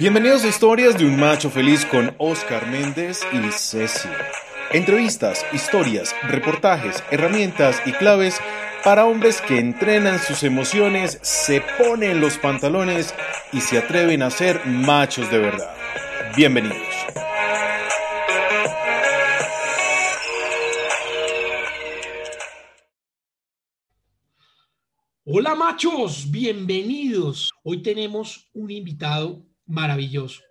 Bienvenidos a Historias de un Macho Feliz con Oscar Méndez y Ceci. Entrevistas, historias, reportajes, herramientas y claves para hombres que entrenan sus emociones, se ponen los pantalones y se atreven a ser machos de verdad. Bienvenidos. Hola machos, bienvenidos. Hoy tenemos un invitado maravilloso.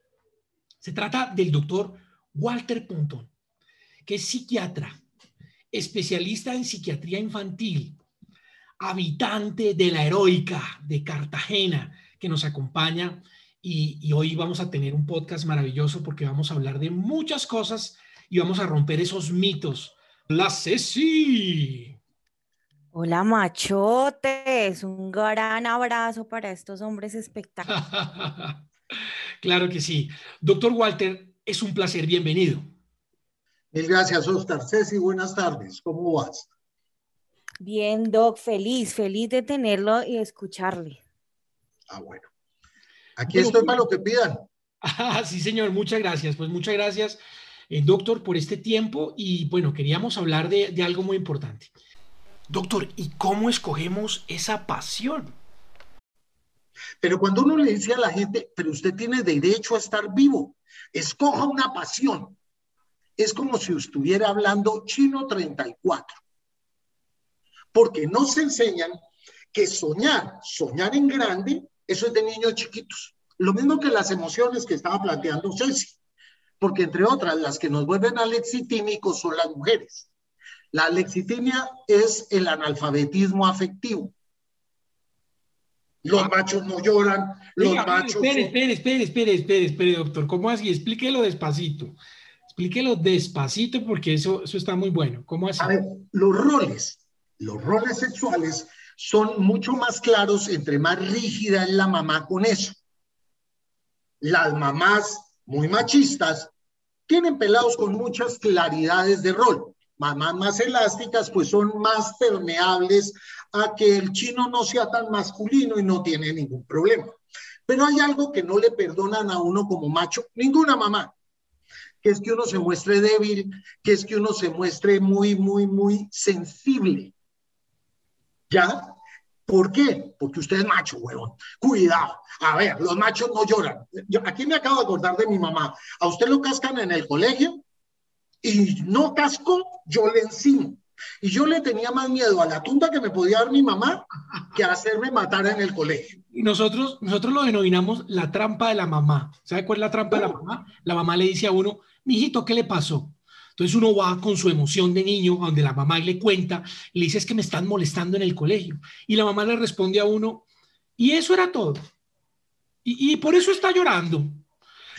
Se trata del doctor Walter Pontón, que es psiquiatra, especialista en psiquiatría infantil, habitante de la heroica de Cartagena, que nos acompaña. Y, y, hoy vamos a tener un podcast maravilloso porque vamos a hablar de muchas cosas y vamos a romper esos mitos. La Ceci. Hola machotes, un gran abrazo para estos hombres espectaculares. Claro que sí. Doctor Walter, es un placer, bienvenido. Mil gracias, Oscar. Ceci, buenas tardes, ¿cómo vas? Bien, Doc, feliz, feliz de tenerlo y escucharle. Ah, bueno. Aquí bueno, estoy para lo que pidan. Ah, sí, señor, muchas gracias. Pues muchas gracias, eh, doctor, por este tiempo. Y bueno, queríamos hablar de, de algo muy importante. Doctor, ¿y cómo escogemos esa pasión? Pero cuando uno le dice a la gente, pero usted tiene derecho a estar vivo, escoja una pasión. Es como si estuviera hablando chino 34. Porque nos enseñan que soñar, soñar en grande, eso es de niños chiquitos. Lo mismo que las emociones que estaba planteando Ceci. Porque entre otras, las que nos vuelven alexitímicos son las mujeres. La alexitimia es el analfabetismo afectivo. Los machos no lloran, los machos. Espere, espere, espere, espere, espere, espere, doctor. ¿Cómo así? Explíquelo despacito. Explíquelo despacito porque eso, eso está muy bueno. ¿Cómo así? A ver, los roles, los roles sexuales son mucho más claros entre más rígida es la mamá con eso. Las mamás muy machistas tienen pelados con muchas claridades de rol mamás más elásticas, pues son más permeables a que el chino no sea tan masculino y no tiene ningún problema. Pero hay algo que no le perdonan a uno como macho, ninguna mamá, que es que uno se muestre débil, que es que uno se muestre muy, muy, muy sensible. ¿Ya? ¿Por qué? Porque usted es macho, huevón. Cuidado. A ver, los machos no lloran. Aquí me acabo de acordar de mi mamá. ¿A usted lo cascan en el colegio? Y no cascó, yo le encimo. Y yo le tenía más miedo a la tunda que me podía dar mi mamá que a hacerme matar en el colegio. Y nosotros, nosotros lo denominamos la trampa de la mamá. ¿Sabe cuál es la trampa de la mamá? La mamá le dice a uno, mijito, ¿qué le pasó? Entonces uno va con su emoción de niño, donde la mamá le cuenta, y le dice, es que me están molestando en el colegio. Y la mamá le responde a uno, y eso era todo. Y por eso está llorando.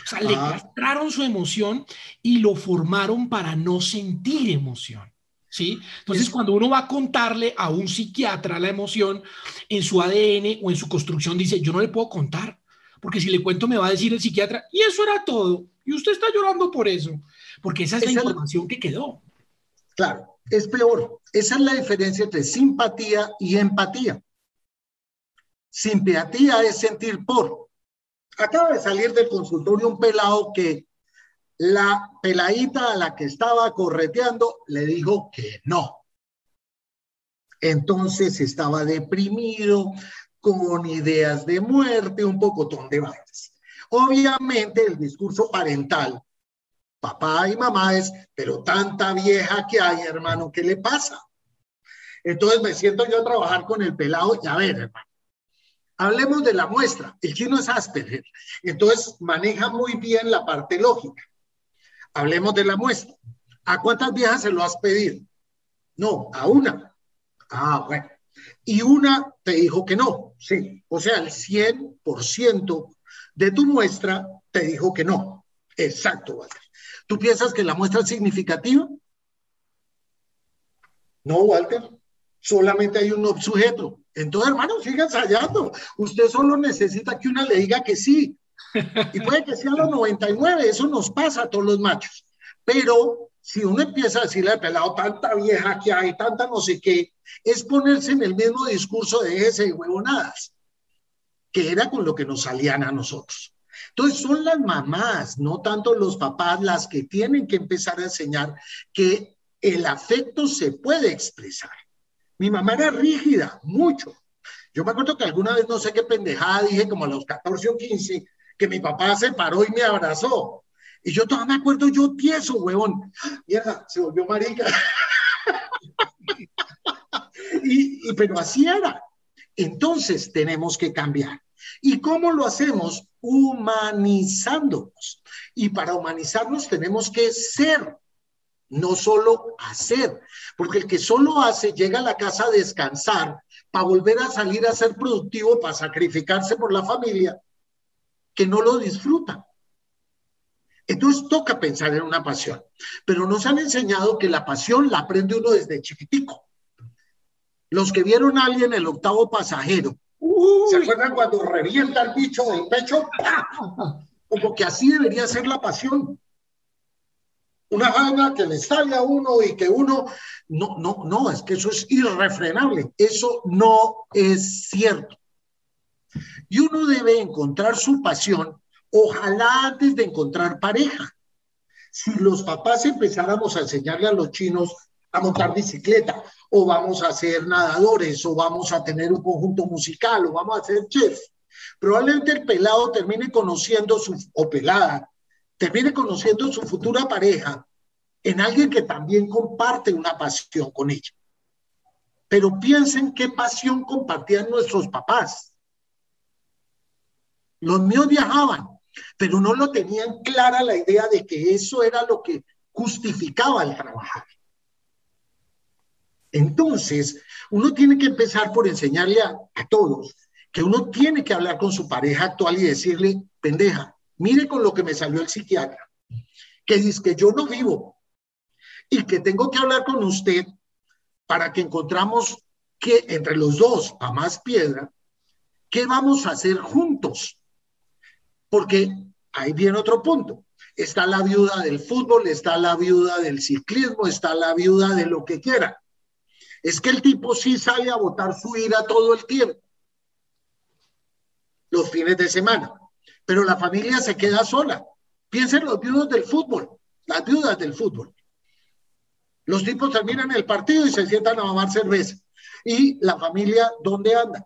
O sea, ah. le castraron su emoción y lo formaron para no sentir emoción. ¿Sí? Entonces, cuando uno va a contarle a un psiquiatra la emoción, en su ADN o en su construcción dice, yo no le puedo contar, porque si le cuento me va a decir el psiquiatra, y eso era todo, y usted está llorando por eso, porque esa es esa la información que quedó. Claro, es peor. Esa es la diferencia entre simpatía y empatía. Simpatía es sentir por, acaba de salir del consultorio un pelado que la peladita a la que estaba correteando le dijo que no. Entonces estaba deprimido, con ideas de muerte, un pocotón de vainas. Obviamente el discurso parental, papá y mamá es, pero tanta vieja que hay, hermano, ¿qué le pasa? Entonces me siento yo a trabajar con el pelado y a ver, hermano, Hablemos de la muestra. El chino es Asperger, entonces maneja muy bien la parte lógica. Hablemos de la muestra. ¿A cuántas viejas se lo has pedido? No, a una. Ah, bueno. Y una te dijo que no. Sí. O sea, el 100% de tu muestra te dijo que no. Exacto, Walter. ¿Tú piensas que la muestra es significativa? No, Walter. Solamente hay un sujeto. Entonces, hermano, siga ensayando. Usted solo necesita que una le diga que sí. Y puede que sea los 99, eso nos pasa a todos los machos. Pero si uno empieza a decirle al pelado, tanta vieja que hay, tanta no sé qué, es ponerse en el mismo discurso de ese de huevonadas, que era con lo que nos salían a nosotros. Entonces son las mamás, no tanto los papás, las que tienen que empezar a enseñar que el afecto se puede expresar. Mi mamá era rígida, mucho. Yo me acuerdo que alguna vez, no sé qué pendejada, dije como a los 14 o 15, que mi papá se paró y me abrazó. Y yo todavía me acuerdo, yo tieso, huevón. Mierda, se volvió marica. y, pero así era. Entonces tenemos que cambiar. ¿Y cómo lo hacemos? Humanizándonos. Y para humanizarnos tenemos que ser, no solo hacer. Porque el que solo hace llega a la casa a descansar para volver a salir a ser productivo, para sacrificarse por la familia, que no lo disfruta. Entonces toca pensar en una pasión, pero nos han enseñado que la pasión la aprende uno desde chiquitico. Los que vieron a alguien el octavo pasajero, ¿se acuerdan cuando revienta el bicho del pecho? Como que así debería ser la pasión. Una vaina que le sale a uno y que uno, no, no, no, es que eso es irrefrenable. Eso no es cierto. Y uno debe encontrar su pasión Ojalá antes de encontrar pareja. Si los papás empezáramos a enseñarle a los chinos a montar bicicleta, o vamos a ser nadadores, o vamos a tener un conjunto musical, o vamos a ser chef, probablemente el pelado termine conociendo su, o pelada, termine conociendo su futura pareja en alguien que también comparte una pasión con ella. Pero piensen qué pasión compartían nuestros papás. Los míos viajaban, pero no lo tenían clara la idea de que eso era lo que justificaba el trabajar. Entonces, uno tiene que empezar por enseñarle a, todos que uno tiene que hablar con su pareja actual y decirle, pendeja, mire con lo que me salió el psiquiatra, que dice que yo no vivo y que tengo que hablar con usted para que encontramos que entre los dos, a más piedra, ¿qué vamos a hacer juntos? porque ahí viene otro punto. Está la viuda del fútbol, está la viuda del ciclismo, está la viuda de lo que quiera. Es que el tipo sí sale a votar su ira todo el tiempo, los fines de semana, pero la familia se queda sola. Piensen los viudos del fútbol, las viudas del fútbol. Los tipos terminan el partido y se sientan a mamar cerveza. ¿Y la familia dónde anda?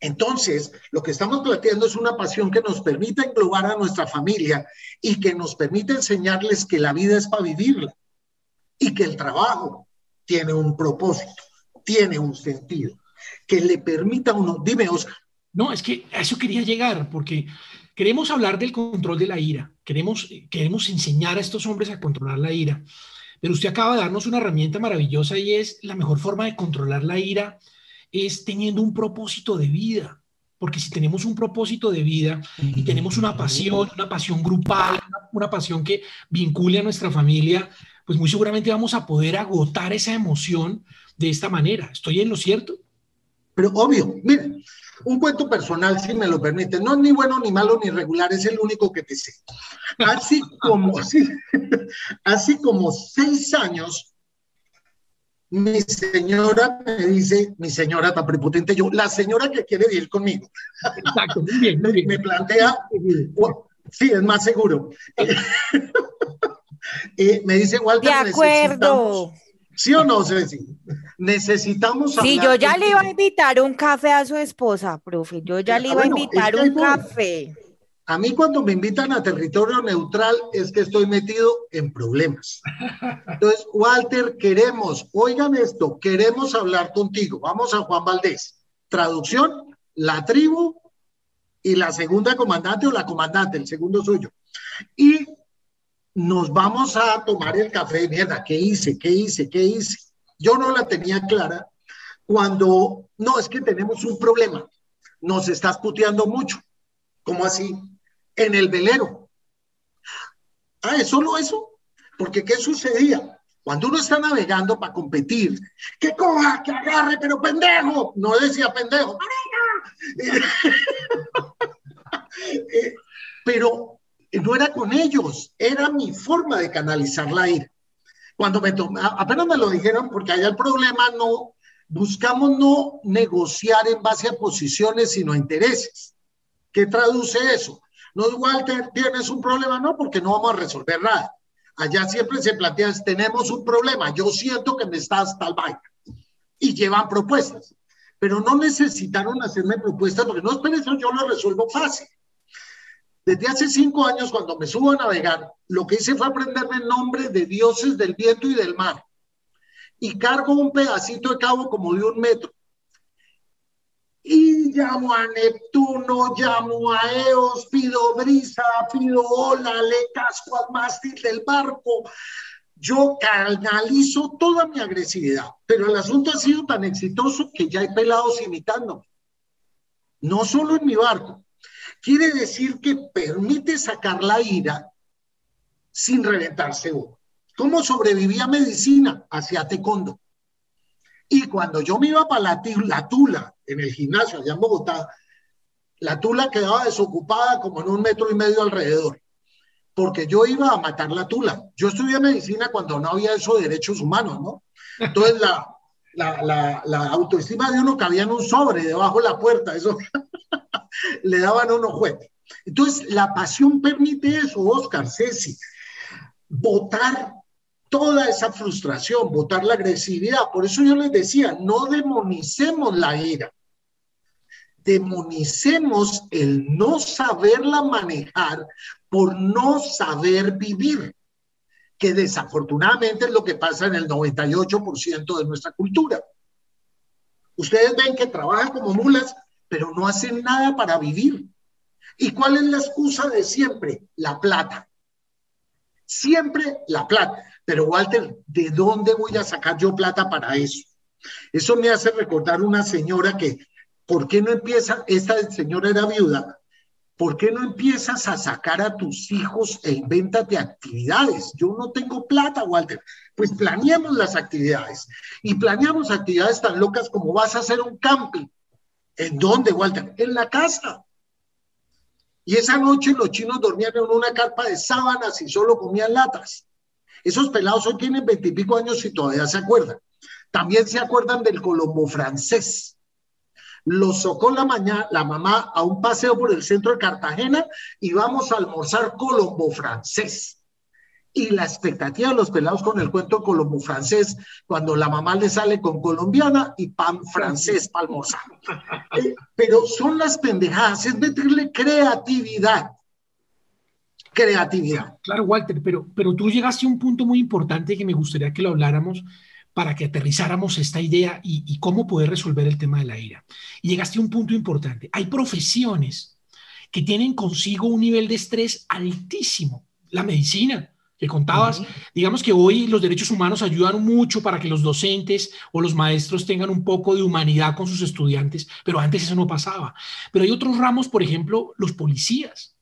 Entonces, lo que estamos planteando es una pasión que nos permite englobar a nuestra familia y que nos permite enseñarles que la vida es para vivirla y que el trabajo tiene un propósito, tiene un sentido, que le permita a uno, dime. No, es que a eso quería llegar, porque queremos hablar del control de la ira, queremos, queremos enseñar a estos hombres a controlar la ira, pero usted acaba de darnos una herramienta maravillosa y es la mejor forma de controlar la ira es teniendo un propósito de vida. Porque si tenemos un propósito de vida y tenemos una pasión, una pasión grupal, una, pasión que vincule a nuestra familia, pues muy seguramente vamos a poder agotar esa emoción de esta manera. ¿Estoy en lo cierto? Pero obvio, miren, un cuento personal, si me lo permite, no es ni bueno, ni malo, ni regular, es el único que te sé. Así como, así, así como seis años mi señora me dice, mi señora tan prepotente, yo, la señora que quiere vivir conmigo. Exacto, muy bien, Me plantea, sí, es más seguro. Eh, me dice, Walter, de acuerdo. ¿Sí o no, Ceci? Necesitamos. Sí, yo ya le iba a invitar un café a su esposa, profe. Yo ya le iba a invitar un café. A mí cuando me invitan a territorio neutral es que estoy metido en problemas. Entonces, Walter, queremos, oigan esto, queremos hablar contigo. Vamos a Juan Valdés. Traducción, la tribu y la segunda comandante o la comandante, el segundo suyo. Y nos vamos a tomar el café. Mierda, ¿qué hice? ¿Qué hice? ¿Qué hice? Yo no la tenía clara cuando, no, es que tenemos un problema. Nos estás puteando mucho. ¿Cómo así? en el velero. Ah, ¿es solo eso? Porque ¿qué sucedía? Cuando uno está navegando para competir, que coja, que agarre, pero pendejo, no decía pendejo, eh, pero no era con ellos, era mi forma de canalizar la ira. Cuando me apenas me lo dijeron, porque allá el problema no, buscamos no negociar en base a posiciones, sino a intereses. ¿Qué traduce eso? No, Walter, tienes un problema, no, porque no vamos a resolver nada. Allá siempre se plantea, tenemos un problema, yo siento que me estás tal vaina. Y llevan propuestas. Pero no necesitaron hacerme propuestas porque no, esperen eso, yo lo resuelvo fácil. Desde hace cinco años, cuando me subo a navegar, lo que hice fue aprenderme el nombre de dioses del viento y del mar. Y cargo un pedacito de cabo como de un metro. Y llamo a Neptuno, llamo a Eos, pido brisa, pido ola, le casco al mástil del barco. Yo canalizo toda mi agresividad, pero el asunto ha sido tan exitoso que ya hay pelados imitando. No solo en mi barco, quiere decir que permite sacar la ira sin reventarse uno. ¿Cómo sobrevivía medicina? Hacia tecondo. Y cuando yo me iba para la, la, Tula, en el gimnasio allá en Bogotá, la Tula quedaba desocupada como en un metro y medio alrededor, porque yo iba a matar la Tula. Yo estudié medicina cuando no había eso de derechos humanos, ¿no? Entonces la, la, la, la autoestima de uno cabía en un sobre debajo de la puerta, eso le daban unos juguete. Entonces, la pasión permite eso, Oscar, Ceci, votar toda esa frustración, votar la agresividad. Por eso yo les decía, no demonicemos la ira, demonicemos el no saberla manejar por no saber vivir, que desafortunadamente es lo que pasa en el 98% de nuestra cultura. Ustedes ven que trabajan como mulas pero no hacen nada para vivir. ¿Y cuál es la excusa de siempre? La plata. Siempre la plata. Pero Walter, ¿de dónde voy a sacar yo plata para eso? Eso me hace recordar una señora que, ¿por qué no empieza? Esta señora era viuda. ¿Por qué no empiezas a sacar a tus hijos e invéntate actividades? Yo no tengo plata, Walter. Pues planeamos las actividades y planeamos actividades tan locas como vas a hacer un camping ¿En dónde, Walter? En la casa. Y esa noche los chinos dormían en una carpa de sábanas y solo comían latas. Esos pelados hoy tienen veintipico años y todavía se acuerdan. También se acuerdan del colombo francés. Los socó la, mañana, la mamá a un paseo por el centro de Cartagena y vamos a almorzar colombo francés y la expectativa de los pelados con el cuento colombo francés, cuando la mamá le sale con colombiana y pan francés para almorzar. Eh, pero son las pendejadas, es meterle creatividad. Creatividad. Claro, Walter, pero, pero tú llegaste a un punto muy importante que me gustaría que lo habláramos para que aterrizáramos esta idea y, y cómo poder resolver el tema de la ira. Y llegaste a un punto importante. Hay profesiones que tienen consigo un nivel de estrés altísimo. La medicina, que contabas. Digamos que hoy los derechos humanos ayudan mucho para que los docentes o los maestros tengan un poco de humanidad con sus estudiantes, pero antes eso no pasaba. Pero hay otros ramos, por ejemplo, los policías.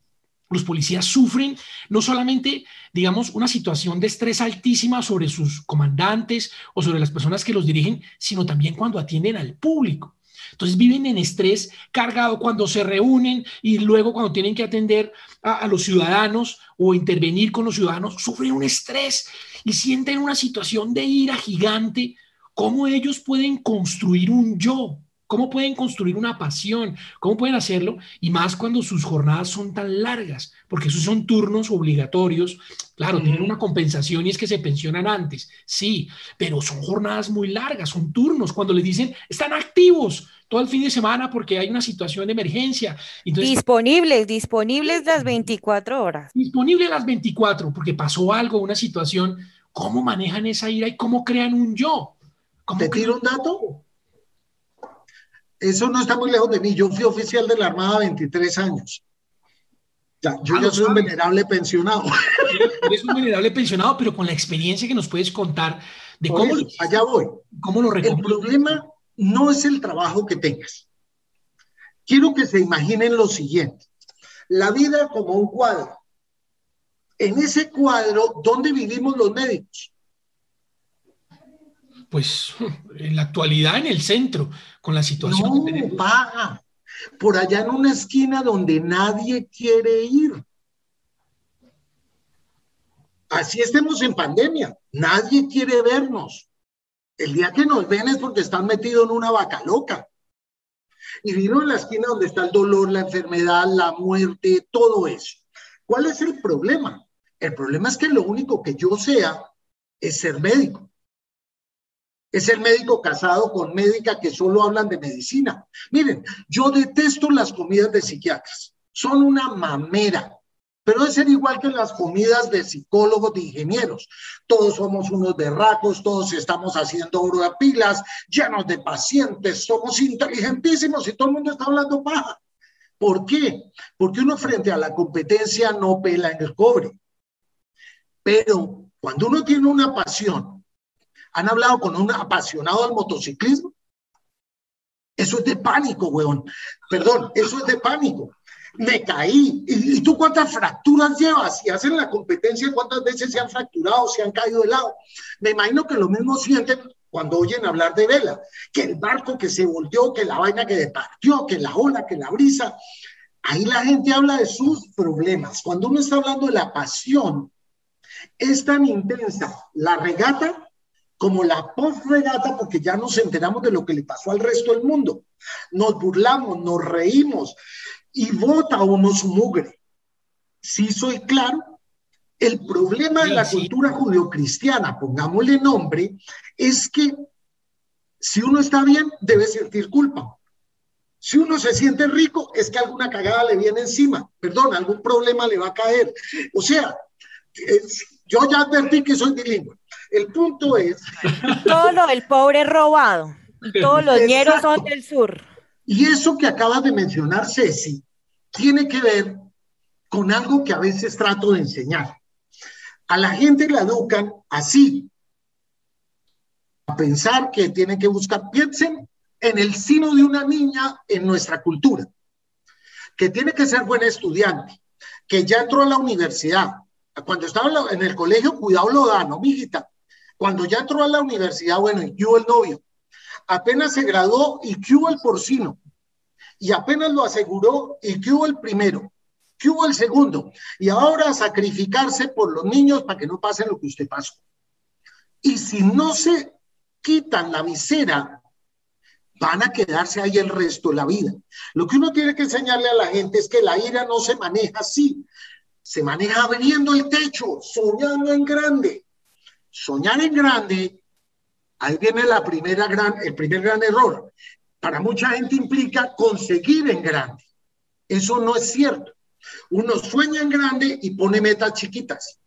Los policías sufren no solamente, digamos, una situación de estrés altísima sobre sus comandantes o sobre las personas que los dirigen, sino también cuando atienden al público. Entonces viven en estrés cargado cuando se reúnen y luego cuando tienen que atender a, los ciudadanos o intervenir con los ciudadanos, sufren un estrés y sienten una situación de ira gigante. ¿Cómo ellos pueden construir un yo? ¿Cómo pueden construir una pasión? ¿Cómo pueden hacerlo? Y más cuando sus jornadas son tan largas, porque esos son turnos obligatorios. Claro, tienen una compensación y es que se pensionan antes, sí, pero son jornadas muy largas, son turnos. Cuando les dicen, están activos, todo el fin de semana porque hay una situación de emergencia. disponibles, disponibles las 24 horas. Disponibles las 24 porque pasó algo, una situación. ¿Cómo manejan esa ira y cómo crean un yo? ¿Te tiro un dato? Eso no está muy lejos de mí. Yo fui oficial de la Armada 23 años. Ya, yo ya soy un venerable pensionado. Eres un venerable pensionado, pero con la experiencia que nos puedes contar de cómo, allá voy. cómo lo El problema no es el trabajo que tengas. Quiero que se imaginen lo siguiente. La vida como un cuadro. En ese cuadro, ¿dónde vivimos los médicos? Pues en la actualidad en el centro, con la situación. No, paga. Por allá en una esquina donde nadie quiere ir. Así estemos en pandemia. Nadie quiere vernos. El día que nos ven es porque están metidos en una vaca loca. y vino en la esquina donde está el dolor, la enfermedad, la muerte, todo eso. ¿Cuál es el problema? El problema es que lo único que yo sea es ser médico. Es el médico casado con médica que solo hablan de medicina. Miren, yo detesto las comidas de psiquiatras. Son una mamera. Pero debe ser igual que las comidas de psicólogos, de ingenieros. Todos somos unos berracos, todos estamos haciendo oro de pilas, llenos de pacientes, somos inteligentísimos y todo el mundo está hablando paja. ¿Por qué? Porque uno frente a la competencia no pela en el cobre. Pero cuando uno tiene una pasión, ¿han hablado con un apasionado del motociclismo? Eso es de pánico, weón. Perdón, eso es de pánico me caí. ¿Y, tú cuántas fracturas llevas? Y hacen la competencia, ¿cuántas veces se han fracturado, se han caído de lado? Me imagino que lo mismo sienten cuando oyen hablar de vela, que el barco que se volteó, que la vaina que partió, que la ola, que la brisa. Ahí la gente habla de sus problemas. Cuando uno está hablando de la pasión, es tan intensa la regata como la post-regata, porque ya nos enteramos de lo que le pasó al resto del mundo. Nos burlamos, nos reímos, y vota uno su mugre. Si soy claro, el problema de la cultura judeocristiana, pongámosle nombre, es que si uno está bien, debe sentir culpa. Si uno se siente rico, es que alguna cagada le viene encima, perdón, algún problema le va a caer. O sea, yo ya advertí que soy bilingüe. El punto es... Todo el pobre robado. Todos los ñeros son del sur. Y eso que acabas de mencionar, Ceci, tiene que ver con algo que a veces trato de enseñar. A la gente la educan así, a pensar que tienen que buscar, piensen en el sino de una niña en nuestra cultura, que tiene que ser buena estudiante, que ya entró a la universidad. Cuando estaba en el colegio, cuidado lo da, ¿no, mijita? Cuando ya entró a la universidad, bueno, y hubo el novio. Apenas se graduó y hubo el porcino y apenas lo aseguró y hubo el primero, hubo el segundo, y ahora sacrificarse por los niños para que no pasen lo que usted pasó. Y si no se quitan la visera, van a quedarse ahí el resto de la vida. Lo que uno tiene que enseñarle a la gente es que la ira no se maneja así, se maneja abriendo el techo, soñando en grande. Soñar en grande, ahí viene la primera gran, el primer gran error para mucha gente implica conseguir en grande. Eso no es cierto. Uno sueña en grande y pone metas chiquitas.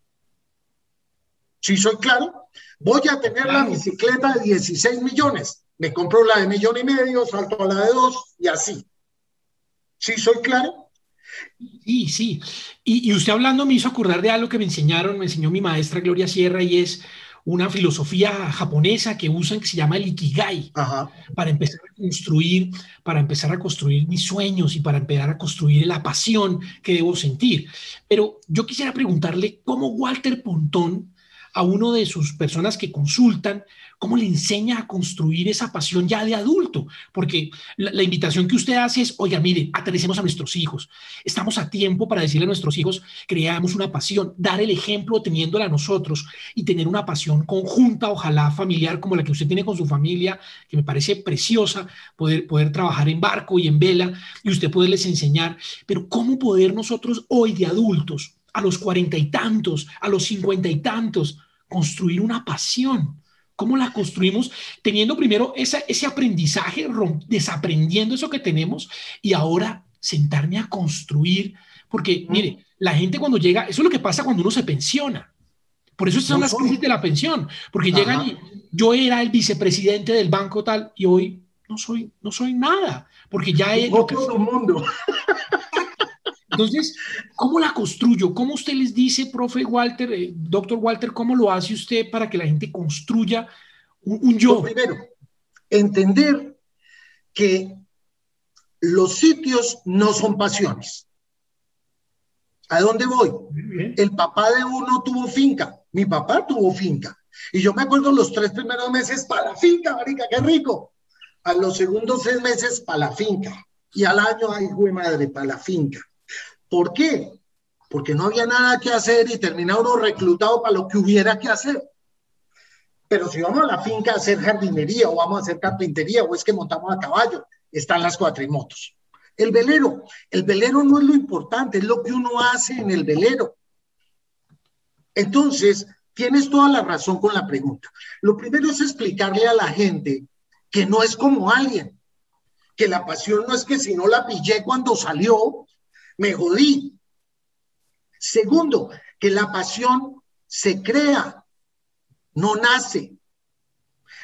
Si soy claro, voy a tener la bicicleta de 16 millones. Me compro la de millón y medio, salto a la de dos y así. ¿Sí soy claro? Sí, sí. Y, y, usted hablando me hizo acordar de algo que me enseñaron, me enseñó mi maestra Gloria Sierra y es una filosofía japonesa que usan que se llama el ikigai para empezar a construir, para empezar a construir mis sueños y para empezar a construir la pasión que debo sentir. Pero yo quisiera preguntarle cómo Walter Pontón a uno de sus personas que consultan, cómo le enseña a construir esa pasión ya de adulto, porque la, invitación que usted hace es, oiga, mire, aterricemos a nuestros hijos, estamos a tiempo para decirle a nuestros hijos, creamos una pasión, dar el ejemplo teniéndola nosotros y tener una pasión conjunta, ojalá familiar, como la que usted tiene con su familia, que me parece preciosa, poder, poder trabajar en barco y en vela y usted poderles enseñar, pero cómo poder nosotros hoy de adultos, a los cuarenta y tantos, a los cincuenta y tantos, construir una pasión. ¿Cómo la construimos? Teniendo primero ese aprendizaje, desaprendiendo eso que tenemos y ahora sentarme a construir. Porque, mire, la gente cuando llega, eso es lo que pasa cuando uno se pensiona. Por eso son las crisis de la pensión, porque llegan y yo era el vicepresidente del banco tal y hoy no soy, no soy nada, porque ya es... Otro mundo. Entonces, ¿cómo la construyo? ¿Cómo usted les dice, profe Walter, eh, doctor Walter, cómo lo hace usted para que la gente construya un, yo? primero, entender que los sitios no son pasiones. ¿A dónde voy? El papá de uno tuvo finca, mi papá tuvo finca. Y yo me acuerdo los tres primeros meses para la finca, marica, qué rico. A los segundos seis meses para la finca. Y al año, ay, güey madre, para la finca. ¿Por qué? Porque no había nada que hacer y terminaba uno reclutado para lo que hubiera que hacer. Pero si vamos a la finca a hacer jardinería o vamos a hacer carpintería o es que montamos a caballo, están las cuatrimotos. El velero, el velero no es lo importante, es lo que uno hace en el velero. Entonces, tienes toda la razón con la pregunta. Lo primero es explicarle a la gente que no es como alguien, que la pasión no es que si no la pillé cuando salió, me jodí. Segundo, que la pasión se crea, no nace.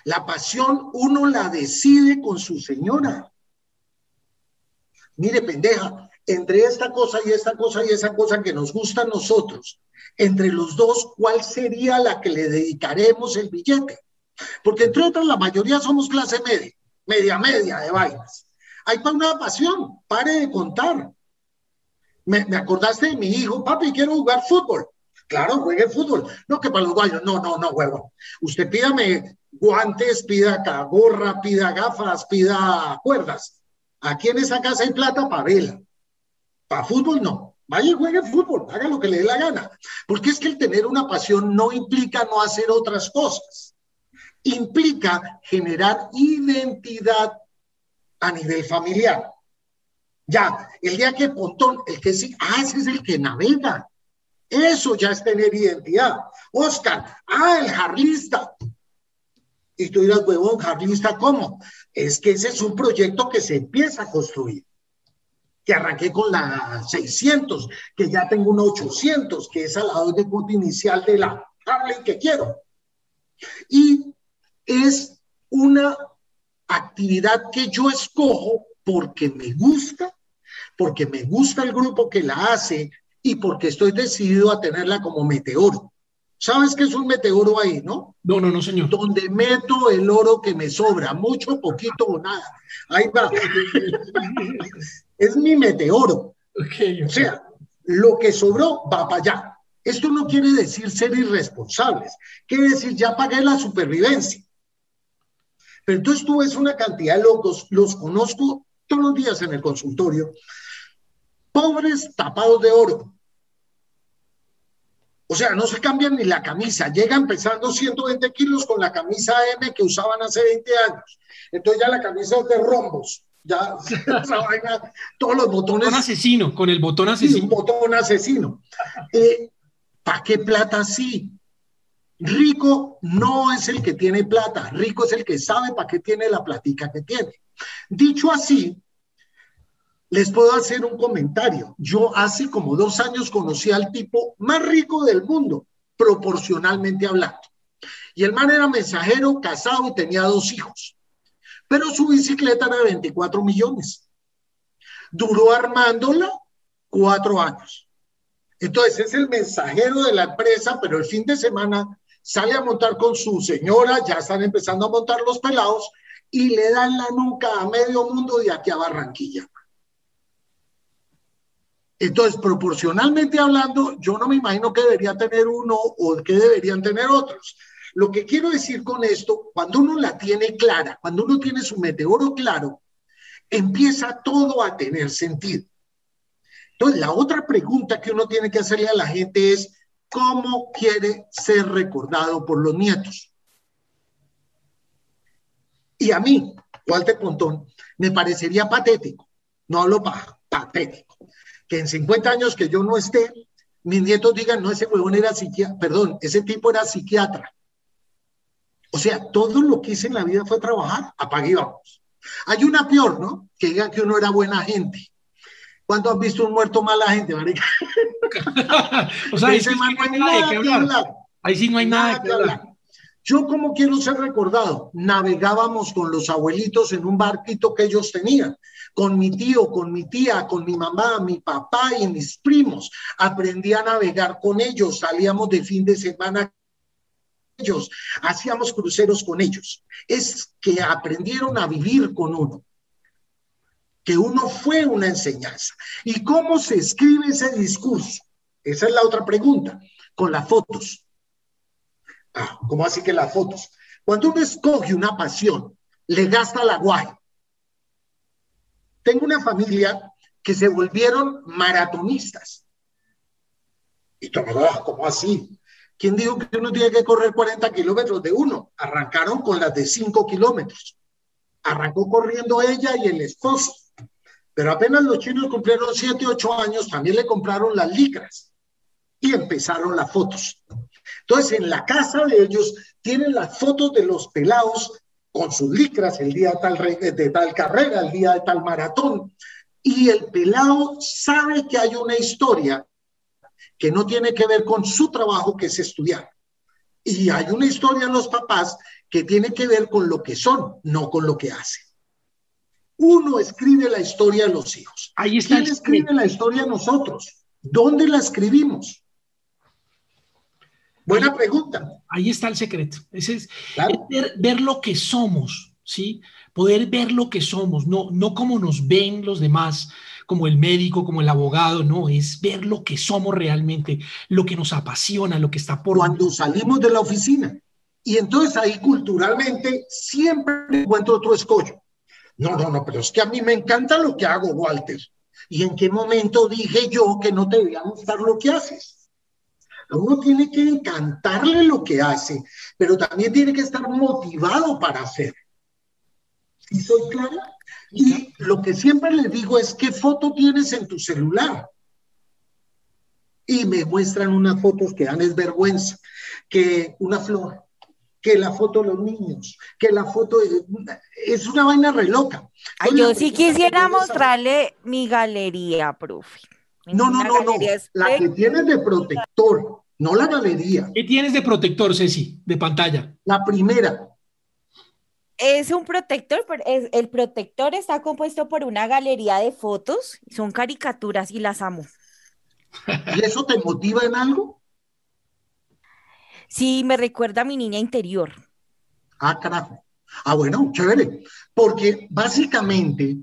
La pasión uno la decide con su señora. Mire, pendeja, entre esta cosa y esta cosa y esa cosa que nos gusta a nosotros, entre los dos, ¿cuál sería la que le dedicaremos el billete? Porque entre otras, la mayoría somos clase media, media, media de vainas. Hay para una pasión, pare de contar. Me, acordaste de mi hijo, papi, quiero jugar fútbol. Claro, juegue fútbol. No, que para los guayos. No, no, no, huevo. Usted pídame guantes, pida gorra, pida gafas, pida cuerdas. Aquí en esa casa hay plata para vela. Para fútbol no. Vaya y juegue fútbol, haga lo que le dé la gana. Porque es que el tener una pasión no implica no hacer otras cosas. Implica generar identidad a nivel familiar. Ya, el día que Pontón, el que sí, ah, ese es el que navega. Eso ya es tener identidad. Oscar, ah, el jarlista. Y tú dirás, huevón, jarlista, ¿cómo? Es que ese es un proyecto que se empieza a construir que arranqué con la 600, que ya tengo una 800, que es al lado de punto inicial de la Harley que quiero. Y es una actividad que yo escojo porque me gusta, porque me gusta el grupo que la hace y porque estoy decidido a tenerla como meteoro. ¿Sabes qué es un meteoro ahí, no? No, no, no, señor. Donde meto el oro que me sobra, mucho, poquito o nada. Ahí va. es mi meteoro. O sea, lo que sobró va para allá. Esto no quiere decir ser irresponsables, quiere decir ya pagué la supervivencia. Pero entonces tú ves una cantidad de locos, los conozco todos los días en el consultorio, pobres tapados de oro. O sea, no se cambian ni la camisa, llegan pesando 120 kilos con la camisa M que usaban hace 20 años. Entonces ya la camisa es de rombos, ya todos los botones. Botón asesino, con el botón asesino. un botón asesino. Eh, ¿Para qué plata sí? Rico no es el que tiene plata, rico es el que sabe para qué tiene la platica que tiene. Dicho así, les puedo hacer un comentario. Yo hace como dos años conocí al tipo más rico del mundo, proporcionalmente hablando. Y el man era mensajero, casado y tenía dos hijos. Pero su bicicleta era de 24 millones. Duró armándola cuatro años. Entonces es el mensajero de la empresa, pero el fin de semana sale a montar con su señora, ya están empezando a montar los pelados y le dan la nuca a medio mundo de aquí a Barranquilla. Entonces, proporcionalmente hablando, yo no me imagino que debería tener uno o que deberían tener otros. Lo que quiero decir con esto, cuando uno la tiene clara, cuando uno tiene su meteoro claro, empieza todo a tener sentido. Entonces, la otra pregunta que uno tiene que hacerle a la gente es, ¿cómo quiere ser recordado por los nietos? Y a mí, Walter Pontón, me parecería patético, no hablo paja, patético, que en 50 años que yo no esté, mis nietos digan, no, ese huevón era psiquiatra, perdón, ese tipo era psiquiatra. O sea, todo lo que hice en la vida fue trabajar, apague y vamos. Hay una peor, ¿no? Que digan que uno era buena gente. ¿Cuándo has visto un muerto mala gente, marica? o sea, ahí sí, no hay nada de qué hablar. Ahí sí no hay nada, de qué hablar. Yo como quiero ser recordado, navegábamos con los abuelitos en un barquito que ellos tenían, con mi tío, con mi tía, con mi mamá, mi papá y mis primos. Aprendí a navegar con ellos, salíamos de fin de semana ellos, hacíamos cruceros con ellos. Es que aprendieron a vivir con uno, que uno fue una enseñanza. ¿Y cómo se escribe ese discurso? Esa es la otra pregunta, con las fotos. ¿Cómo así que las fotos? Cuando uno escoge una pasión, le gasta la guay. Tengo una familia que se volvieron maratonistas. Y todo, ah, ¿cómo así? ¿Quién dijo que uno tiene que correr 40 kilómetros de uno? Arrancaron con las de 5 kilómetros. arrancó corriendo ella y el esposo. Pero apenas los chinos cumplieron 7, 8 años, también le compraron las licras y empezaron las fotos. Entonces, en la casa de ellos tienen las fotos de los pelados con sus licras el día de tal, de tal carrera, el día de tal maratón. Y el pelado sabe que hay una historia que no tiene que ver con su trabajo, que es estudiar. Y hay una historia en los papás que tiene que ver con lo que son, no con lo que hacen. Uno escribe la historia de los hijos. Ahí está ¿Quién escribe la historia nosotros? ¿Dónde la escribimos? Buena pregunta. Ahí está el secreto. Ese es, ver, ver, lo que somos, ¿sí? Poder ver lo que somos, no, no como nos ven los demás, como el médico, como el abogado, no, es ver lo que somos realmente, lo que nos apasiona, lo que está por... Cuando salimos de la oficina. Y entonces ahí culturalmente siempre encuentro otro escollo. No, no, no, pero es que a mí me encanta lo que hago, Walter. ¿Y en qué momento dije yo que no te debía gustar lo que haces? Uno tiene que encantarle lo que hace, pero también tiene que estar motivado para hacer. ¿Y soy clara? Y lo que siempre les digo es, ¿qué foto tienes en tu celular? Y me muestran unas fotos que dan es vergüenza, que una flor, que la foto de los niños, que la foto de... es una vaina re loca. yo sí quisiera mostrarle mi galería, profe. No, no, no, no. La que tienes de protector, no la galería. ¿Qué tienes de protector, Ceci, de pantalla? La primera. Es un protector, el protector está compuesto por una galería de fotos, son caricaturas y las amo. ¿Y eso te motiva en algo? Sí, me recuerda a mi niña interior. Ah, carajo. Ah, bueno, chévere. Porque básicamente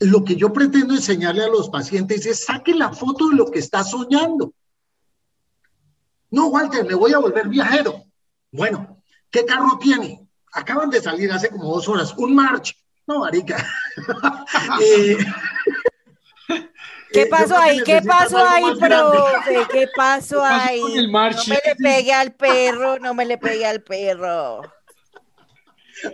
lo que yo pretendo enseñarle a los pacientes es saque la foto de lo que está soñando. No, Walter, me voy a volver viajero. Bueno, ¿qué carro tiene? Acaban de salir hace como dos horas. Un March. No, marica. eh, ¿Qué pasó ahí? ¿Qué pasó ahí, profe? ¿Qué pasó ahí? No me le pegue al perro, no me le pegue al perro.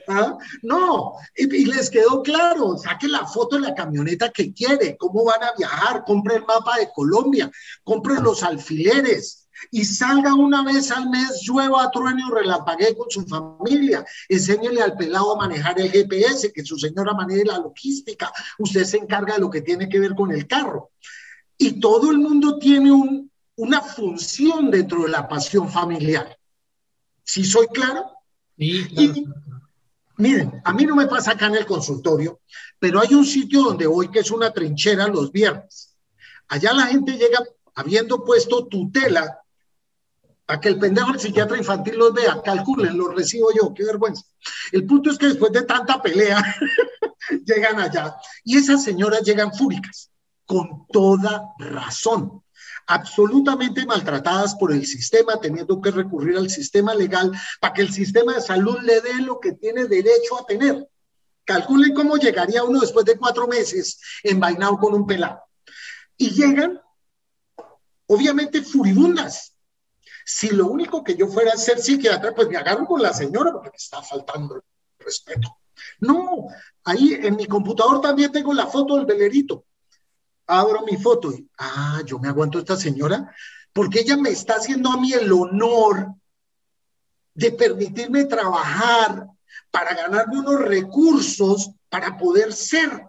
¿Ah? No, y, y, les quedó claro, saque la foto de la camioneta que quiere, cómo van a viajar, compre el mapa de Colombia, compre los alfileres, y salga una vez al mes, llueva, truene o relampaguee con su familia. Enséñele al pelado a manejar el GPS, que su señora maneje la logística. Usted se encarga de lo que tiene que ver con el carro. Y todo el mundo tiene un, una función dentro de la pasión familiar. ¿Sí soy claro? Sí, claro. Y, miren, a mí no me pasa acá en el consultorio, pero hay un sitio donde voy que es una trinchera los viernes. Allá la gente llega habiendo puesto tutela a que el pendejo del psiquiatra infantil los vea, calculen, los recibo yo, qué vergüenza. El punto es que después de tanta pelea, llegan allá y esas señoras llegan fúricas, con toda razón, absolutamente maltratadas por el sistema, teniendo que recurrir al sistema legal para que el sistema de salud le dé lo que tiene derecho a tener. Calculen cómo llegaría uno después de cuatro meses envainado con un pelado. Y llegan, obviamente, furibundas, si lo único que yo fuera a ser psiquiatra, pues me agarro con la señora porque me está faltando respeto. No, ahí en mi computador también tengo la foto del velerito. Abro mi foto y, ah, yo me aguanto a esta señora porque ella me está haciendo a mí el honor de permitirme trabajar para ganarme unos recursos para poder ser.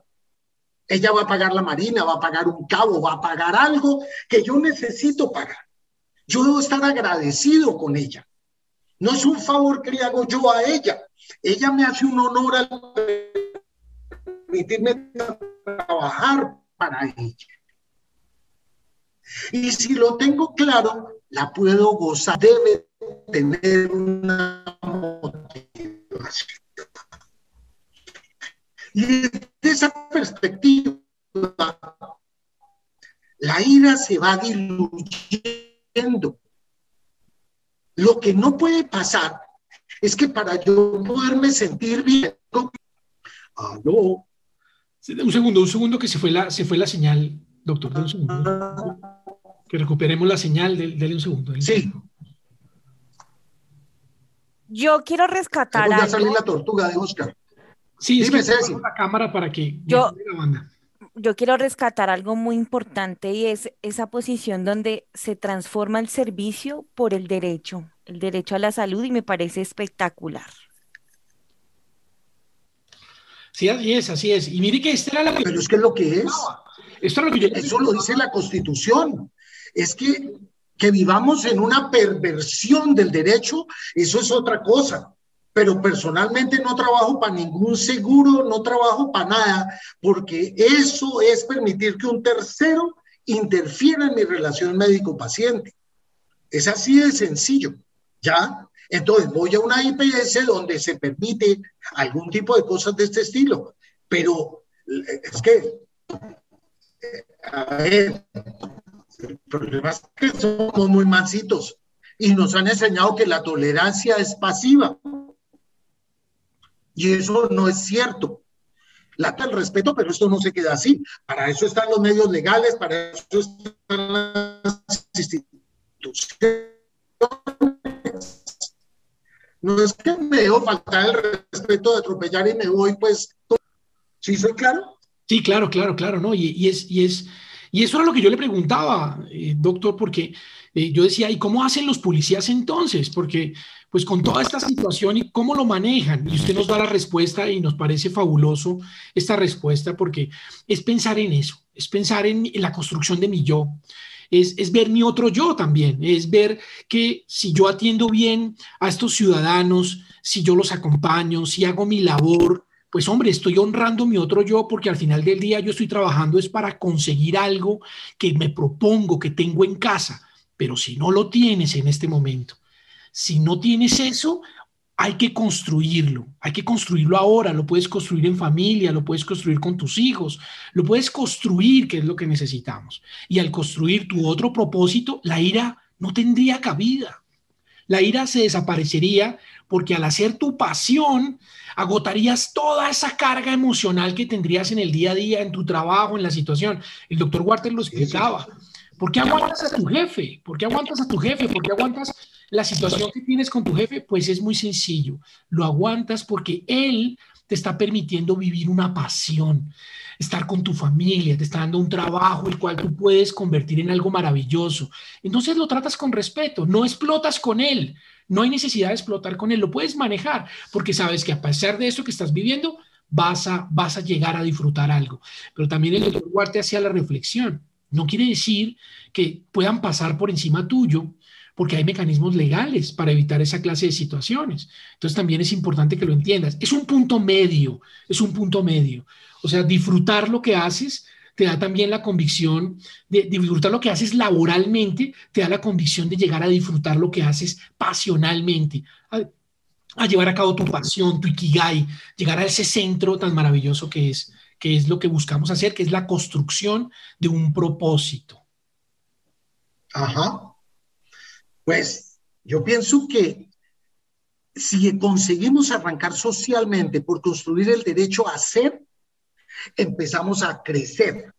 Ella va a pagar la marina, va a pagar un cabo, va a pagar algo que yo necesito pagar. Yo debo estar agradecido con ella. No es un favor que le hago yo a ella. Ella me hace un honor al permitirme trabajar para ella. Y si lo tengo claro, la puedo gozar. Debe tener una motivación. Y desde esa perspectiva, la ira se va diluyendo lo que no puede pasar es que para yo poderme sentir bien, ¿Aló? Un segundo, un segundo que se fue la, se fue la señal, doctor. Un segundo. Que recuperemos la señal, dale un segundo. sí. Yo quiero rescatar algo. salir la tortuga de Oscar. Sí, es Dime, que Ceci. la cámara para que Yo- mejore la banda. Yo quiero rescatar algo muy importante y es esa posición donde se transforma el servicio por el derecho, el derecho a la salud y me parece espectacular. Sí, así es, así es. Y mire que esta era la que Pero es que es lo que es. Esto es lo que yo Eso lo dice la Constitución. Es que que vivamos en una perversión del derecho, eso es otra cosa. Pero personalmente no trabajo para ningún seguro, no trabajo para nada, porque eso es permitir que un tercero interfiera en mi relación médico-paciente. Es así de sencillo, ¿ya? Entonces voy a una IPS donde se permite algún tipo de cosas de este estilo, pero eh, es que, eh, a ver, el problema es que somos muy mansitos y nos han enseñado que la tolerancia es pasiva. Y eso no es cierto. Lata el respeto, pero esto no se queda así. Para eso están los medios legales, para eso están las instituciones. No es que me debo faltar el respeto de atropellar y me voy, pues. ¿Sí soy claro? Sí, claro, claro, claro, ¿no? Y, y es, y es, y eso era lo que yo le preguntaba, eh, doctor, porque eh, yo decía, ¿y cómo hacen los policías entonces? Porque, pues con toda esta situación y cómo lo manejan, y usted nos da la respuesta y nos parece fabuloso esta respuesta, porque es pensar en eso, es pensar en, en la construcción de mi yo, es, es, ver mi otro yo también, es ver que si yo atiendo bien a estos ciudadanos, si yo los acompaño, si hago mi labor, pues hombre, estoy honrando mi otro yo porque al final del día yo estoy trabajando es para conseguir algo que me propongo, que tengo en casa. Pero si no lo tienes en este momento, si no tienes eso, hay que construirlo, hay que construirlo ahora, lo puedes construir en familia, lo puedes construir con tus hijos, lo puedes construir, que es lo que necesitamos. Y al construir tu otro propósito, la ira no tendría cabida. La ira se desaparecería porque al hacer tu pasión, agotarías toda esa carga emocional que tendrías en el día a día, en tu trabajo, en la situación. El doctor Walter lo explicaba. ¿Por qué aguantas a tu jefe? ¿Por qué aguantas a tu jefe? ¿Por qué aguantas la situación que tienes con tu jefe? Pues es muy sencillo. Lo aguantas porque él te está permitiendo vivir una pasión, estar con tu familia, te está dando un trabajo el cual tú puedes convertir en algo maravilloso. Entonces lo tratas con respeto, no explotas con él, no hay necesidad de explotar con él, lo puedes manejar porque sabes que a pesar de esto que estás viviendo, vas a, vas a llegar a disfrutar algo. Pero también el doctor Huarte hacía la reflexión. No quiere decir que puedan pasar por encima tuyo, porque hay mecanismos legales para evitar esa clase de situaciones. Entonces también es importante que lo entiendas. Es un punto medio, es un punto medio. O sea, disfrutar lo que haces te da también la convicción de, disfrutar lo que haces laboralmente, te da la convicción de llegar a disfrutar lo que haces pasionalmente, a, a llevar a cabo tu pasión, tu ikigai, llegar a ese centro tan maravilloso que es, que es lo que buscamos hacer, que es la construcción de un propósito. Ajá. Pues yo pienso que si conseguimos arrancar socialmente por construir el derecho a ser, empezamos a crecer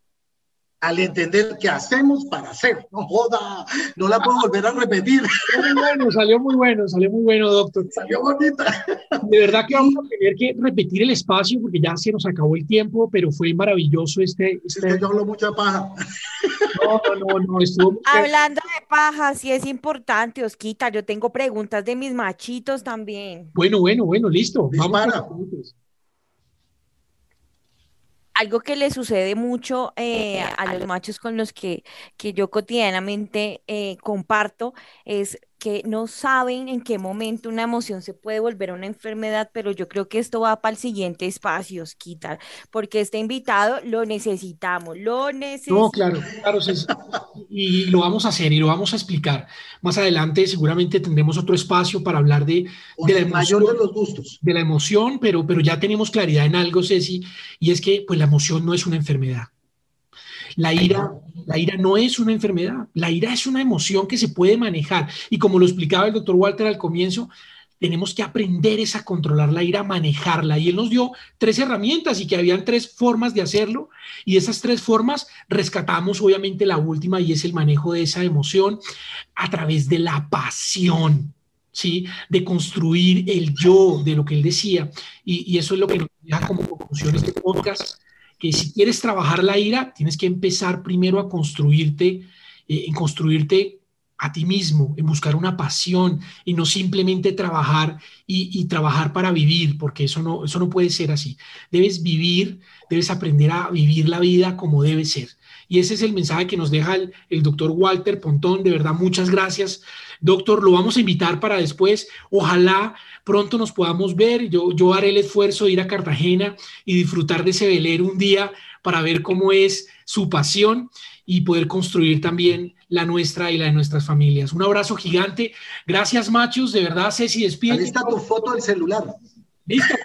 al entender que hacemos para hacer. No joda, no la puedo volver a repetir. Salió muy bueno, salió muy bueno, salió muy bueno, doctor. Salió bonita. De verdad que vamos a tener que repetir el espacio porque ya se nos acabó el tiempo, pero fue maravilloso este... este... Es que yo hablo mucha paja. No, no, no, estuvo... Hablando de paja, sí es importante, Osquita, yo tengo preguntas de mis machitos también. Bueno, bueno, bueno, listo. Dispara. Vamos algo que le sucede mucho eh, a los machos con los que, que yo cotidianamente eh, comparto es que no saben en qué momento una emoción se puede volver una enfermedad, pero yo creo que esto va para el siguiente espacio, Osquita, porque este invitado lo necesitamos, lo necesitamos. No, claro, claro, sí, y lo vamos a hacer y lo vamos a explicar. Más adelante seguramente tendremos otro espacio para hablar de, de la emoción, mayor de los gustos. De la emoción, pero, pero ya tenemos claridad en algo, Ceci, y es que pues la emoción no es una enfermedad. La ira, la ira no es una enfermedad, la ira es una emoción que se puede manejar. Y como lo explicaba el doctor Walter al comienzo, tenemos que aprender es a controlar la ira, a manejarla. Y él nos dio tres herramientas y que habían tres formas de hacerlo. Y esas tres formas rescatamos obviamente la última y es el manejo de esa emoción a través de la pasión. ¿sí? De construir el yo de lo que él decía. Y, y eso es lo que nos deja como conclusión este podcast, que si quieres trabajar la ira, tienes que empezar primero a construirte, eh, en construirte a ti mismo, en buscar una pasión y no simplemente trabajar y, y, trabajar para vivir, porque eso no, eso no puede ser así. Debes vivir, debes aprender a vivir la vida como debe ser. Y ese es el mensaje que nos deja el, el doctor Walter Pontón. De verdad, muchas gracias. Doctor, lo vamos a invitar para después. Ojalá pronto nos podamos ver. Yo, yo haré el esfuerzo de ir a Cartagena y disfrutar de ese velero un día para ver cómo es su pasión y poder construir también la nuestra y la de nuestras familias. Un abrazo gigante. Gracias, machos. De verdad, Ceci, despide. Ahí está tu foto del celular. Listo,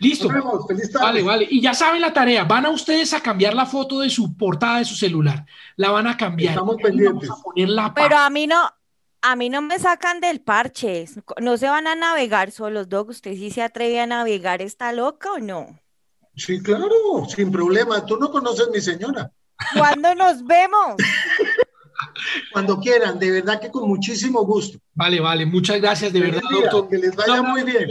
listo. Vemos, vale, vale. Y ya saben la tarea. Van a ustedes a cambiar la foto de su portada de su celular. La van a cambiar. Estamos pendientes. A Pero a mí no, a mí no me sacan del parche. No se van a navegar solos, Doc. ¿Usted sí se atreve a navegar? ¿Está loca o no? Sí, claro, sin problema. Tú no conoces mi señora. ¿Cuándo nos vemos? Cuando quieran, de verdad que con muchísimo gusto. Vale, vale, muchas gracias, de verdad, doctor. Que les vaya muy bien.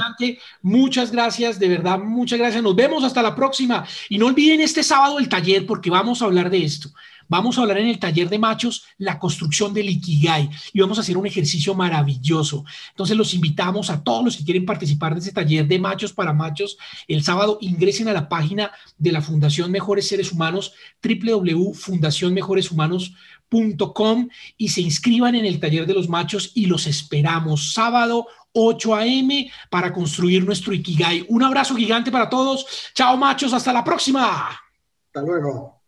Muchas gracias, de verdad, muchas gracias. Nos vemos hasta la próxima. Y no olviden este sábado el taller porque vamos a hablar de esto. Vamos a hablar en el taller de machos la construcción del Ikigai y vamos a hacer un ejercicio maravilloso. Entonces los invitamos a todos los que quieren participar de ese taller de machos para machos. El sábado ingresen a la página de la Fundación Mejores Seres Humanos, www.fundacionmejoreshumanos.com y se inscriban en el taller de los machos y los esperamos sábado 8 a.m. para construir nuestro Ikigai. Un abrazo gigante para todos. Chao machos, hasta la próxima. Hasta luego.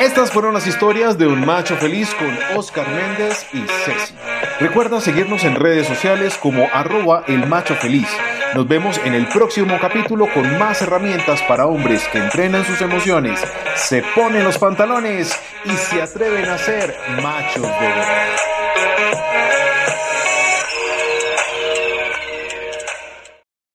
Estas fueron las historias de un macho feliz con Oscar Méndez y Ceci. Recuerda seguirnos en redes sociales como arroba el macho feliz. Nos vemos en el próximo capítulo con más herramientas para hombres que entrenan sus emociones, se ponen los pantalones y se atreven a ser machos de verdad.